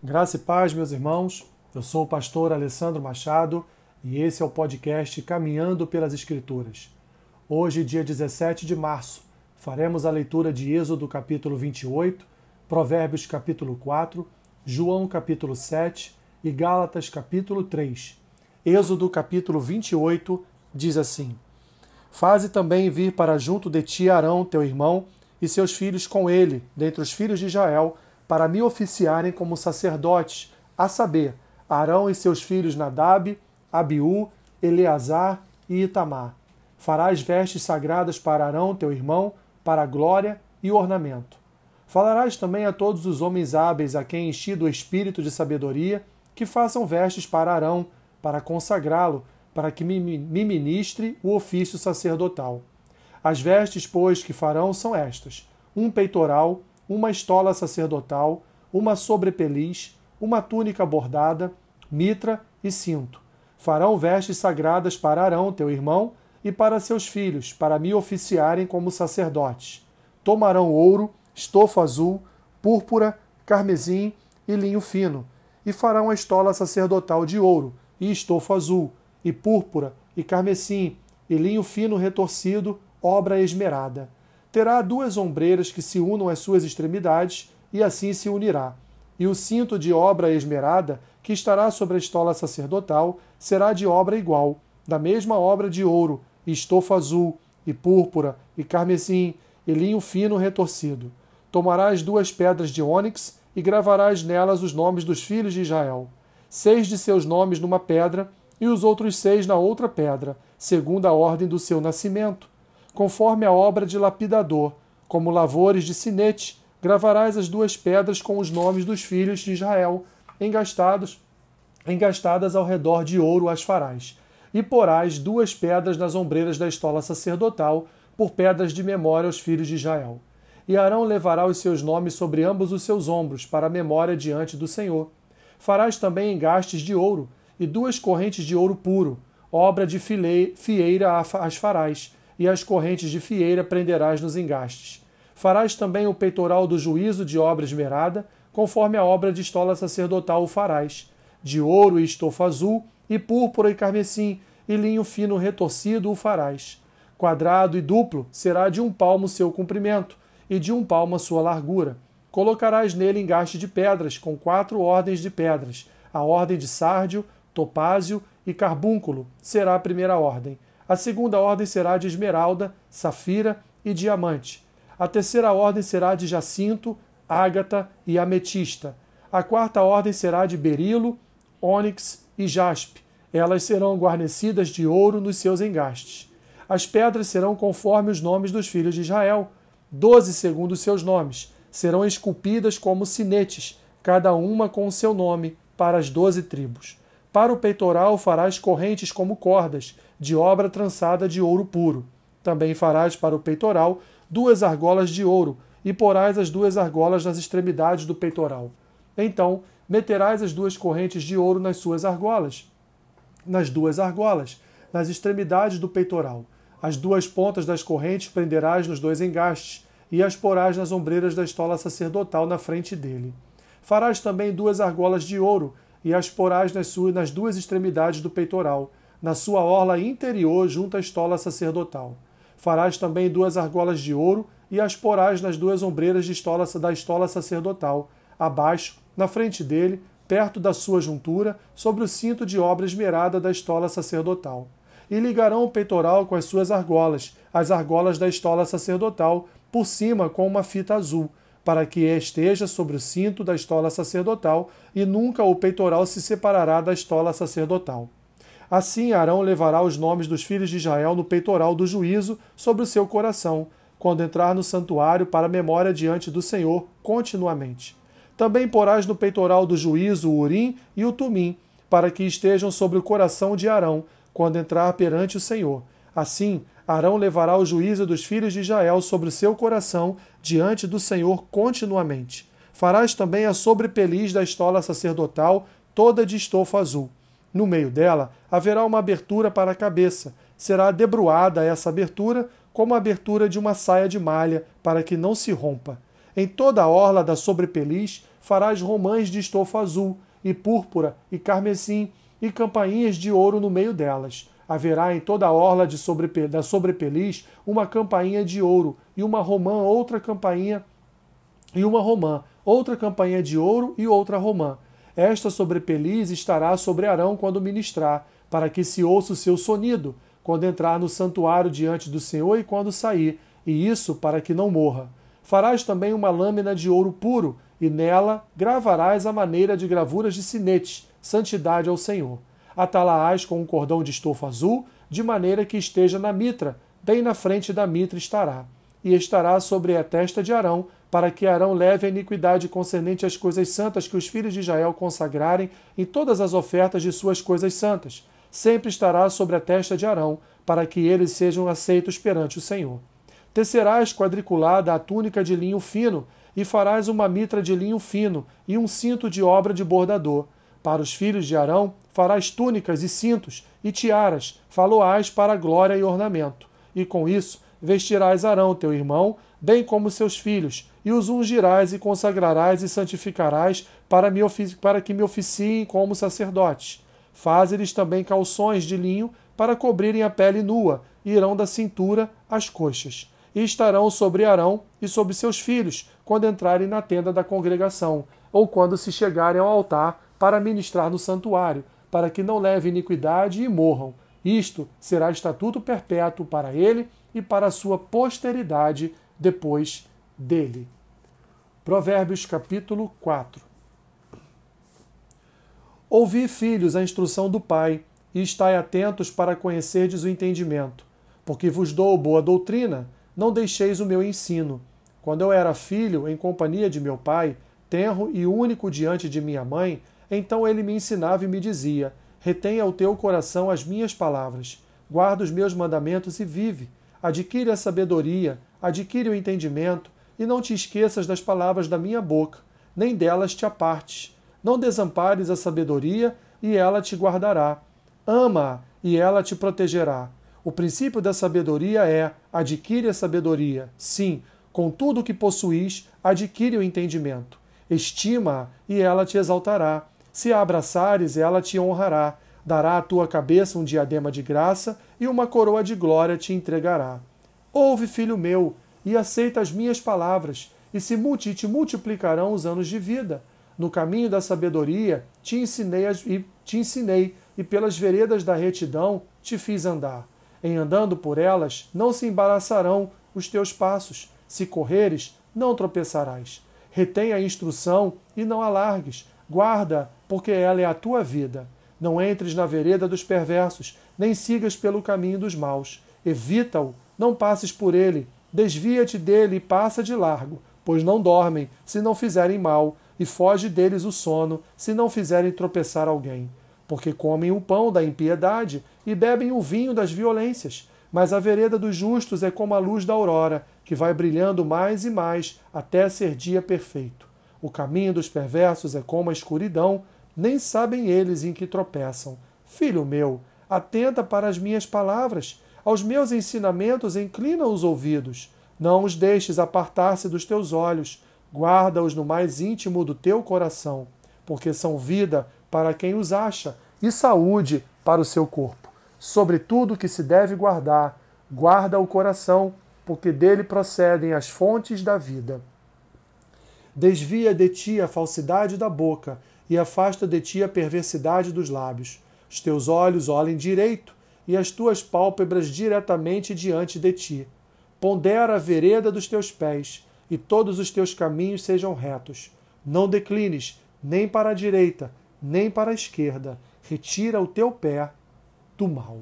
Graça e paz, meus irmãos. Eu sou o pastor Alessandro Machado e esse é o podcast Caminhando pelas Escrituras. Hoje, dia 17 de março, faremos a leitura de Êxodo capítulo 28, Provérbios capítulo 4, João capítulo 7 e Gálatas capítulo 3. Êxodo capítulo 28 diz assim: Faze também vir para junto de ti Arão, teu irmão, e seus filhos com ele, dentre os filhos de Israel, para me oficiarem como sacerdotes, a saber, Arão e seus filhos Nadab, Abiú, Eleazar e Itamar. Farás vestes sagradas para Arão, teu irmão, para glória e ornamento. Falarás também a todos os homens hábeis a quem enchi do espírito de sabedoria, que façam vestes para Arão, para consagrá-lo, para que me ministre o ofício sacerdotal. As vestes, pois, que farão são estas: um peitoral, uma estola sacerdotal, uma sobrepeliz, uma túnica bordada, mitra e cinto. Farão vestes sagradas para Arão, teu irmão, e para seus filhos, para me oficiarem como sacerdotes. Tomarão ouro, estofo azul, púrpura, carmesim e linho fino, e farão a estola sacerdotal de ouro, e estofo azul, e púrpura, e carmesim, e linho fino retorcido, obra esmerada terá duas ombreiras que se unam às suas extremidades, e assim se unirá. E o cinto de obra esmerada, que estará sobre a estola sacerdotal, será de obra igual, da mesma obra de ouro, e estofa azul, e púrpura, e carmesim, e linho fino retorcido. Tomarás duas pedras de ônix e gravarás nelas os nomes dos filhos de Israel. Seis de seus nomes numa pedra, e os outros seis na outra pedra, segundo a ordem do seu nascimento conforme a obra de lapidador, como lavores de sinete, gravarás as duas pedras com os nomes dos filhos de Israel, engastados, engastadas ao redor de ouro as farás. E porás duas pedras nas ombreiras da estola sacerdotal, por pedras de memória aos filhos de Israel. E Arão levará os seus nomes sobre ambos os seus ombros, para a memória diante do Senhor. Farás também engastes de ouro, e duas correntes de ouro puro, obra de fieira as farás, e as correntes de fieira prenderás nos engastes. Farás também o peitoral do juízo de obra esmerada, conforme a obra de estola sacerdotal o farás. De ouro e estofa azul, e púrpura e carmesim, e linho fino retorcido o farás. Quadrado e duplo será de um palmo seu comprimento, e de um palmo a sua largura. Colocarás nele engaste de pedras, com quatro ordens de pedras. A ordem de sárdio, topázio e carbúnculo será a primeira ordem a segunda ordem será de esmeralda, safira e diamante. A terceira ordem será de jacinto, ágata e ametista. A quarta ordem será de berilo, ônix e jaspe. Elas serão guarnecidas de ouro nos seus engastes. As pedras serão conforme os nomes dos filhos de Israel, doze segundo seus nomes. Serão esculpidas como sinetes, cada uma com o seu nome, para as doze tribos. Para o peitoral farás correntes como cordas, de obra trançada de ouro puro. Também farás para o peitoral duas argolas de ouro, e porás as duas argolas nas extremidades do peitoral. Então meterás as duas correntes de ouro nas suas argolas, nas duas argolas, nas extremidades do peitoral. As duas pontas das correntes prenderás nos dois engastes, e as porás nas ombreiras da estola sacerdotal na frente dele. Farás também duas argolas de ouro, e as porás nas, suas, nas duas extremidades do peitoral, na sua orla interior junto à estola sacerdotal. Farás também duas argolas de ouro e as porás nas duas ombreiras de estola, da estola sacerdotal, abaixo, na frente dele, perto da sua juntura, sobre o cinto de obra esmerada da estola sacerdotal. E ligarão o peitoral com as suas argolas, as argolas da estola sacerdotal, por cima com uma fita azul, para que esteja sobre o cinto da estola sacerdotal, e nunca o peitoral se separará da estola sacerdotal. Assim Arão levará os nomes dos filhos de Israel no peitoral do juízo sobre o seu coração, quando entrar no santuário para memória diante do Senhor continuamente. Também porás no peitoral do juízo o Urim e o Tumim, para que estejam sobre o coração de Arão, quando entrar perante o Senhor. Assim, Arão levará o juízo dos filhos de Israel sobre o seu coração diante do Senhor continuamente. Farás também a sobrepeliz da estola sacerdotal, toda de estofo azul. No meio dela haverá uma abertura para a cabeça. Será debruada essa abertura como a abertura de uma saia de malha, para que não se rompa. Em toda a orla da sobrepeliz farás romãs de estofa azul, e púrpura, e carmesim, e campainhas de ouro no meio delas. Haverá em toda a orla sobrepe, da sobrepeliz uma campainha de ouro, e uma romã, outra campainha, e uma romã, outra campainha de ouro e outra romã. Esta sobrepeliz estará sobre Arão quando ministrar, para que se ouça o seu sonido, quando entrar no santuário diante do Senhor e quando sair, e isso para que não morra. Farás também uma lâmina de ouro puro, e nela gravarás a maneira de gravuras de sinetes, santidade ao Senhor. Atalaás com um cordão de estofa azul, de maneira que esteja na mitra, bem na frente da mitra estará. E estará sobre a testa de Arão, para que Arão leve a iniquidade concernente às coisas santas que os filhos de Israel consagrarem em todas as ofertas de suas coisas santas. Sempre estará sobre a testa de Arão, para que eles sejam aceitos perante o Senhor. Tecerás quadriculada a túnica de linho fino, e farás uma mitra de linho fino e um cinto de obra de bordador. Para os filhos de Arão farás túnicas e cintos e tiaras, faloás para glória e ornamento. E com isso vestirás Arão, teu irmão, bem como seus filhos, e os ungirás e consagrarás e santificarás para, me para que me oficiem como sacerdotes. Faze-lhes também calções de linho para cobrirem a pele nua, e irão da cintura às coxas e estarão sobre Arão e sobre seus filhos, quando entrarem na tenda da congregação, ou quando se chegarem ao altar para ministrar no santuário, para que não leve iniquidade e morram. Isto será estatuto perpétuo para ele e para a sua posteridade depois dele. Provérbios capítulo 4 Ouvi, filhos, a instrução do Pai, e estai atentos para conhecerdes o entendimento, porque vos dou boa doutrina, não deixeis o meu ensino. Quando eu era filho, em companhia de meu pai, tenro e único diante de minha mãe, então ele me ensinava e me dizia: Retenha o teu coração as minhas palavras, guarda os meus mandamentos e vive. Adquire a sabedoria, adquire o entendimento, e não te esqueças das palavras da minha boca, nem delas te apartes. Não desampares a sabedoria, e ela te guardará. Ama-a, e ela te protegerá. O princípio da sabedoria é: adquire a sabedoria. Sim, com tudo o que possuís, adquire o entendimento. Estima-a e ela te exaltará. Se a abraçares, ela te honrará. Dará à tua cabeça um diadema de graça e uma coroa de glória te entregará. Ouve, filho meu, e aceita as minhas palavras, e se multi te multiplicarão os anos de vida. No caminho da sabedoria te ensinei, e te ensinei, e pelas veredas da retidão te fiz andar. Em andando por elas, não se embaraçarão os teus passos. Se correres, não tropeçarás. Retém a instrução e não alargues. Guarda, porque ela é a tua vida. Não entres na vereda dos perversos, nem sigas pelo caminho dos maus. Evita-o, não passes por ele. Desvia-te dele e passa de largo, pois não dormem, se não fizerem mal, e foge deles o sono, se não fizerem tropeçar alguém porque comem o pão da impiedade e bebem o vinho das violências. Mas a vereda dos justos é como a luz da aurora, que vai brilhando mais e mais até ser dia perfeito. O caminho dos perversos é como a escuridão, nem sabem eles em que tropeçam. Filho meu, atenta para as minhas palavras, aos meus ensinamentos inclina os ouvidos. Não os deixes apartar-se dos teus olhos, guarda-os no mais íntimo do teu coração, porque são vida para quem os acha e saúde para o seu corpo. Sobre tudo que se deve guardar, guarda o coração, porque dele procedem as fontes da vida. Desvia de ti a falsidade da boca e afasta de ti a perversidade dos lábios. Os teus olhos olhem direito e as tuas pálpebras diretamente diante de ti. Pondera a vereda dos teus pés e todos os teus caminhos sejam retos. Não declines nem para a direita, nem para a esquerda. Retira o teu pé do mal.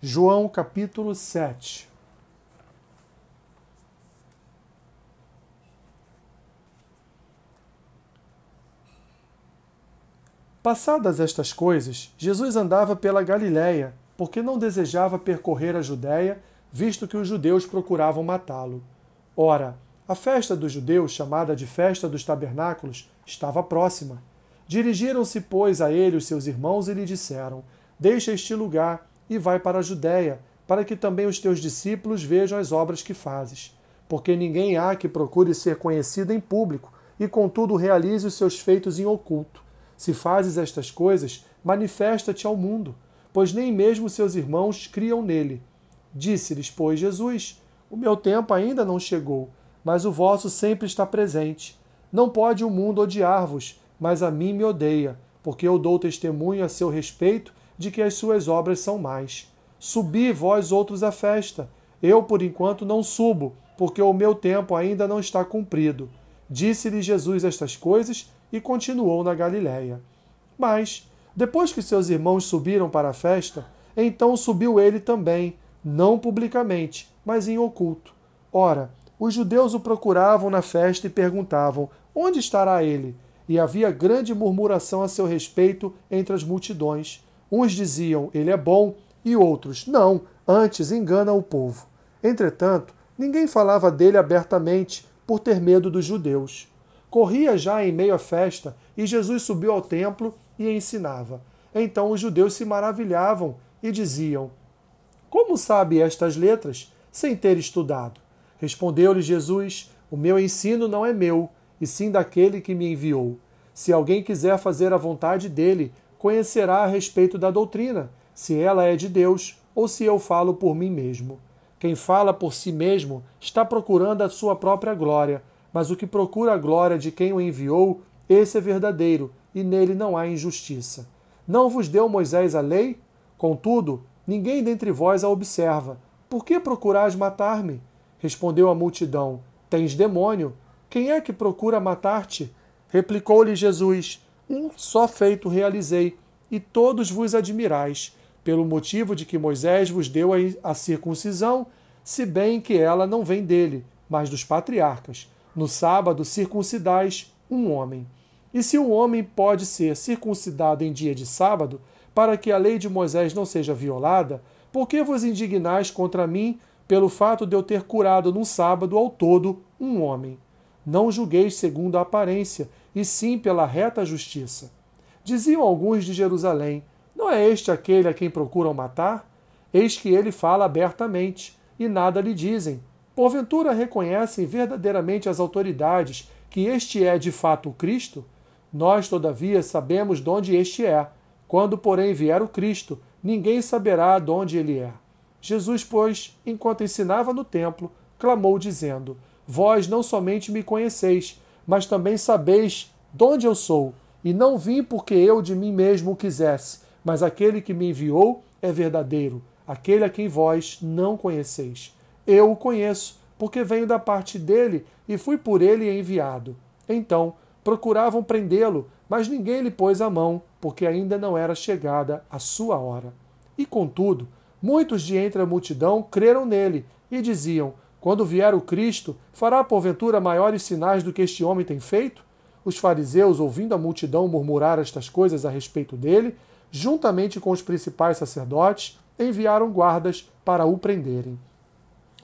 João capítulo 7. Passadas estas coisas, Jesus andava pela Galiléia, porque não desejava percorrer a Judéia, visto que os judeus procuravam matá-lo. Ora, a festa dos judeus, chamada de Festa dos Tabernáculos, estava próxima. Dirigiram-se, pois, a ele os seus irmãos e lhe disseram: Deixa este lugar e vai para a Judéia, para que também os teus discípulos vejam as obras que fazes. Porque ninguém há que procure ser conhecido em público e contudo realize os seus feitos em oculto. Se fazes estas coisas, manifesta-te ao mundo, pois nem mesmo seus irmãos criam nele. Disse-lhes, pois, Jesus: O meu tempo ainda não chegou, mas o vosso sempre está presente. Não pode o mundo odiar-vos, mas a mim me odeia, porque eu dou testemunho a seu respeito de que as suas obras são mais. Subi vós outros à festa. Eu, por enquanto, não subo, porque o meu tempo ainda não está cumprido. Disse-lhe Jesus estas coisas e continuou na Galiléia. Mas, depois que seus irmãos subiram para a festa, então subiu ele também, não publicamente, mas em oculto. Ora, os judeus o procuravam na festa e perguntavam: Onde estará ele? E havia grande murmuração a seu respeito entre as multidões. Uns diziam: Ele é bom, e outros: Não, antes engana o povo. Entretanto, ninguém falava dele abertamente, por ter medo dos judeus. Corria já em meio à festa, e Jesus subiu ao templo e ensinava. Então os judeus se maravilhavam e diziam: Como sabe estas letras, sem ter estudado? Respondeu-lhe Jesus: O meu ensino não é meu, e sim daquele que me enviou. Se alguém quiser fazer a vontade dele, conhecerá a respeito da doutrina, se ela é de Deus ou se eu falo por mim mesmo. Quem fala por si mesmo está procurando a sua própria glória, mas o que procura a glória de quem o enviou, esse é verdadeiro, e nele não há injustiça. Não vos deu Moisés a lei? Contudo, ninguém dentre vós a observa. Por que procurais matar-me? Respondeu a multidão: Tens demônio. Quem é que procura matar-te? Replicou-lhe Jesus: Um só feito realizei, e todos vos admirais pelo motivo de que Moisés vos deu a circuncisão, se bem que ela não vem dele, mas dos patriarcas. No sábado circuncidais um homem. E se um homem pode ser circuncidado em dia de sábado, para que a lei de Moisés não seja violada, por que vos indignais contra mim pelo fato de eu ter curado num sábado ao todo um homem? Não julgueis segundo a aparência, e sim pela reta justiça. Diziam alguns de Jerusalém: não é este aquele a quem procuram matar? Eis que ele fala abertamente, e nada lhe dizem. Porventura reconhecem verdadeiramente as autoridades que este é de fato o Cristo? Nós, todavia, sabemos de onde este é. Quando, porém, vier o Cristo, ninguém saberá de onde ele é. Jesus, pois, enquanto ensinava no templo, clamou, dizendo: Vós não somente me conheceis, mas também sabeis de onde eu sou, e não vim porque eu de mim mesmo o quisesse, mas aquele que me enviou é verdadeiro, aquele a quem vós não conheceis. Eu o conheço, porque venho da parte dele e fui por ele enviado. Então procuravam prendê-lo, mas ninguém lhe pôs a mão, porque ainda não era chegada a sua hora. E contudo, muitos de entre a multidão creram nele e diziam: Quando vier o Cristo, fará porventura maiores sinais do que este homem tem feito? Os fariseus, ouvindo a multidão murmurar estas coisas a respeito dele, juntamente com os principais sacerdotes, enviaram guardas para o prenderem.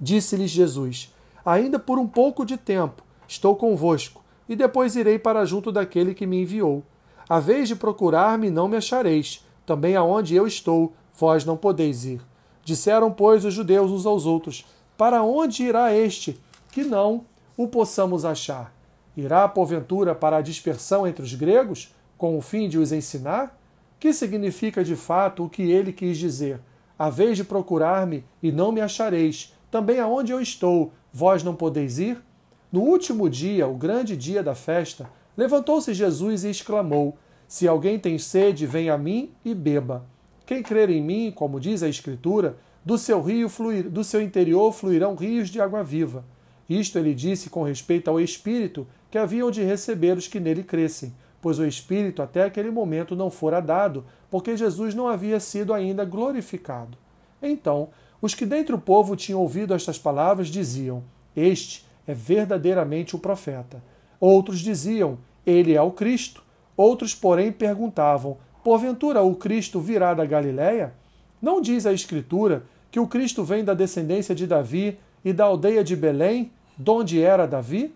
Disse-lhes Jesus: Ainda por um pouco de tempo estou convosco, e depois irei para junto daquele que me enviou. A vez de procurar-me não me achareis, também aonde eu estou, vós não podeis ir. Disseram, pois, os judeus uns aos outros: Para onde irá este, que não o possamos achar? Irá, porventura, para a dispersão entre os gregos, com o fim de os ensinar? que significa de fato o que ele quis dizer? A vez de procurar-me e não me achareis, também aonde eu estou, vós não podeis ir? No último dia, o grande dia da festa, levantou-se Jesus e exclamou: Se alguém tem sede, venha a mim e beba. Quem crer em mim, como diz a Escritura, do seu rio fluir, do seu interior fluirão rios de água viva. Isto ele disse com respeito ao Espírito que haviam de receber os que nele crescem pois o Espírito até aquele momento não fora dado, porque Jesus não havia sido ainda glorificado. Então, os que dentre o povo tinham ouvido estas palavras diziam: Este é verdadeiramente o profeta. Outros diziam: Ele é o Cristo. Outros, porém, perguntavam: Porventura o Cristo virá da Galiléia? Não diz a Escritura que o Cristo vem da descendência de Davi e da aldeia de Belém, donde era Davi?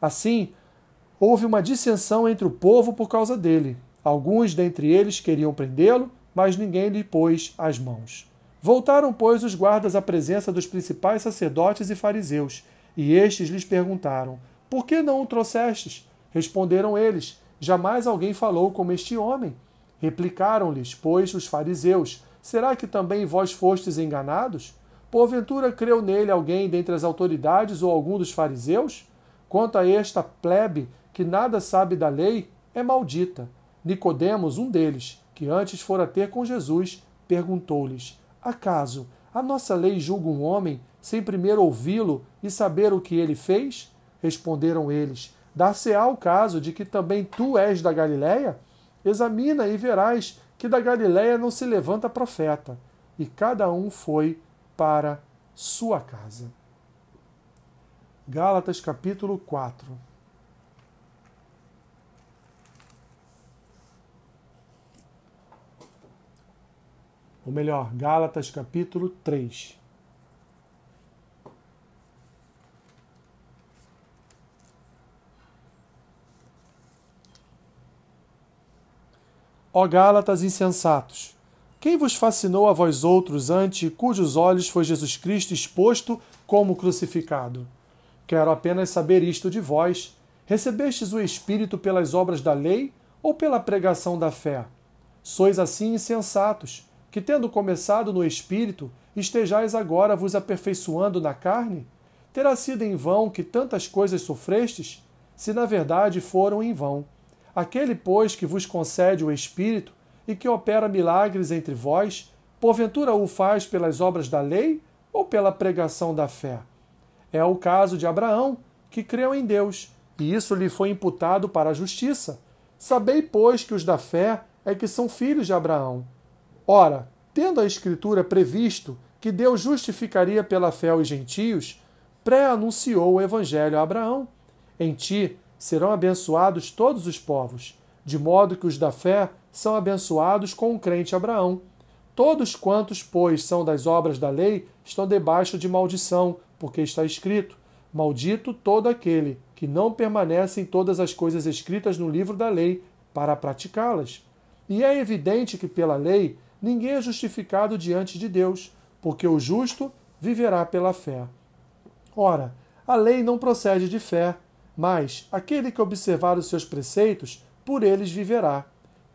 Assim, houve uma dissensão entre o povo por causa dele. Alguns dentre eles queriam prendê-lo, mas ninguém lhe pôs as mãos. Voltaram, pois, os guardas à presença dos principais sacerdotes e fariseus, e estes lhes perguntaram: Por que não o trouxestes? Responderam eles: Jamais alguém falou como este homem. Replicaram-lhes, pois, os fariseus: Será que também vós fostes enganados? Porventura creu nele alguém dentre as autoridades ou algum dos fariseus? Quanto a esta plebe que nada sabe da lei, é maldita. Nicodemos, um deles, que antes fora ter com Jesus, perguntou-lhes: Acaso a nossa lei julga um homem sem primeiro ouvi-lo e saber o que ele fez? Responderam eles: Dar-se-á o caso de que também tu és da Galiléia? Examina e verás que da Galiléia não se levanta profeta. E cada um foi para sua casa. Gálatas capítulo 4 Ou melhor, Gálatas capítulo 3. Ó Gálatas insensatos, quem vos fascinou a vós outros ante cujos olhos foi Jesus Cristo exposto como crucificado? Quero apenas saber isto de vós: recebestes o Espírito pelas obras da lei ou pela pregação da fé? Sois assim insensatos, que tendo começado no Espírito, estejais agora vos aperfeiçoando na carne? Terá sido em vão que tantas coisas sofrestes? Se na verdade foram em vão. Aquele, pois, que vos concede o Espírito e que opera milagres entre vós, porventura o faz pelas obras da lei ou pela pregação da fé? É o caso de Abraão, que creu em Deus, e isso lhe foi imputado para a justiça. Sabei, pois, que os da fé é que são filhos de Abraão. Ora, tendo a Escritura previsto que Deus justificaria pela fé os gentios, pré-anunciou o Evangelho a Abraão. Em ti serão abençoados todos os povos, de modo que os da fé são abençoados com o crente Abraão. Todos quantos, pois, são das obras da lei, estão debaixo de maldição, porque está escrito: Maldito todo aquele que não permanece em todas as coisas escritas no livro da lei para praticá-las. E é evidente que pela lei ninguém é justificado diante de Deus, porque o justo viverá pela fé. Ora, a lei não procede de fé, mas aquele que observar os seus preceitos, por eles viverá.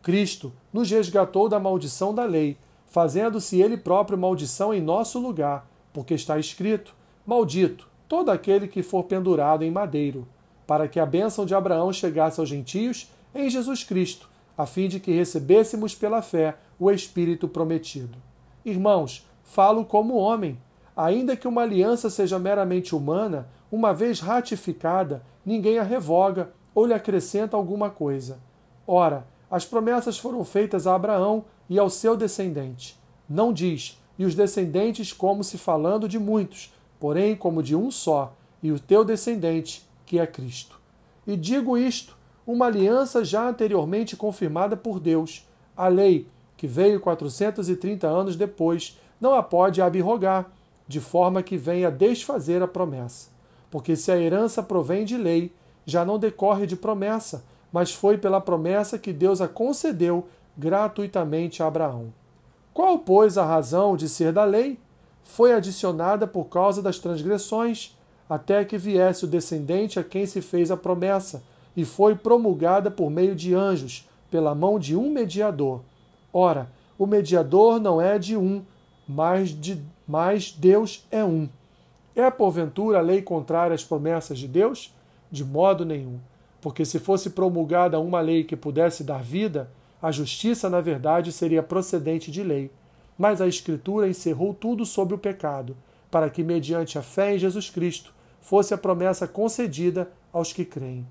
Cristo nos resgatou da maldição da lei, fazendo-se ele próprio maldição em nosso lugar, porque está escrito: Maldito todo aquele que for pendurado em madeiro, para que a bênção de Abraão chegasse aos gentios em Jesus Cristo, a fim de que recebêssemos pela fé o Espírito prometido. Irmãos, falo como homem. Ainda que uma aliança seja meramente humana, uma vez ratificada, ninguém a revoga ou lhe acrescenta alguma coisa. Ora, as promessas foram feitas a Abraão e ao seu descendente. Não diz, e os descendentes, como se falando de muitos, porém como de um só, e o teu descendente, que é Cristo. E digo isto, uma aliança já anteriormente confirmada por Deus. A lei, que veio 430 anos depois, não a pode abrogar, de forma que venha desfazer a promessa. Porque se a herança provém de lei, já não decorre de promessa, mas foi pela promessa que Deus a concedeu gratuitamente a Abraão. Qual, pois, a razão de ser da lei? Foi adicionada por causa das transgressões, até que viesse o descendente a quem se fez a promessa, e foi promulgada por meio de anjos, pela mão de um mediador. Ora, o mediador não é de um, mas, de, mas Deus é um. É porventura a lei contrária às promessas de Deus? De modo nenhum. Porque se fosse promulgada uma lei que pudesse dar vida, a justiça, na verdade, seria procedente de lei. Mas a Escritura encerrou tudo sobre o pecado, para que, mediante a fé em Jesus Cristo, fosse a promessa concedida aos que creem.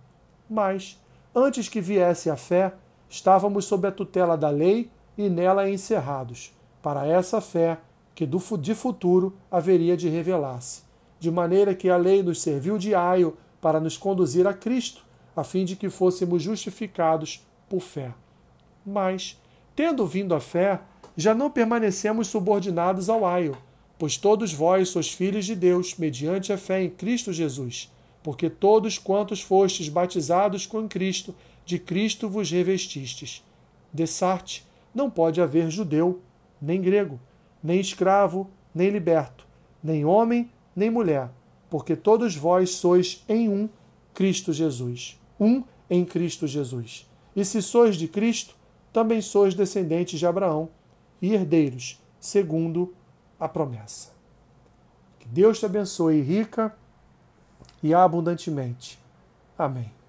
Mas, antes que viesse a fé, estávamos sob a tutela da lei e nela encerrados, para essa fé que do, de futuro haveria de revelar-se de maneira que a lei nos serviu de aio para nos conduzir a Cristo, a fim de que fôssemos justificados por fé. Mas, tendo vindo a fé, já não permanecemos subordinados ao aio, pois todos vós sois filhos de Deus, mediante a fé em Cristo Jesus. Porque todos quantos fostes batizados com Cristo, de Cristo vos revestistes. Dessarte, não pode haver judeu, nem grego, nem escravo, nem liberto, nem homem, nem mulher, porque todos vós sois em um Cristo Jesus. Um em Cristo Jesus. E se sois de Cristo, também sois descendentes de Abraão e herdeiros, segundo a promessa. Que Deus te abençoe rica e abundantemente. Amém.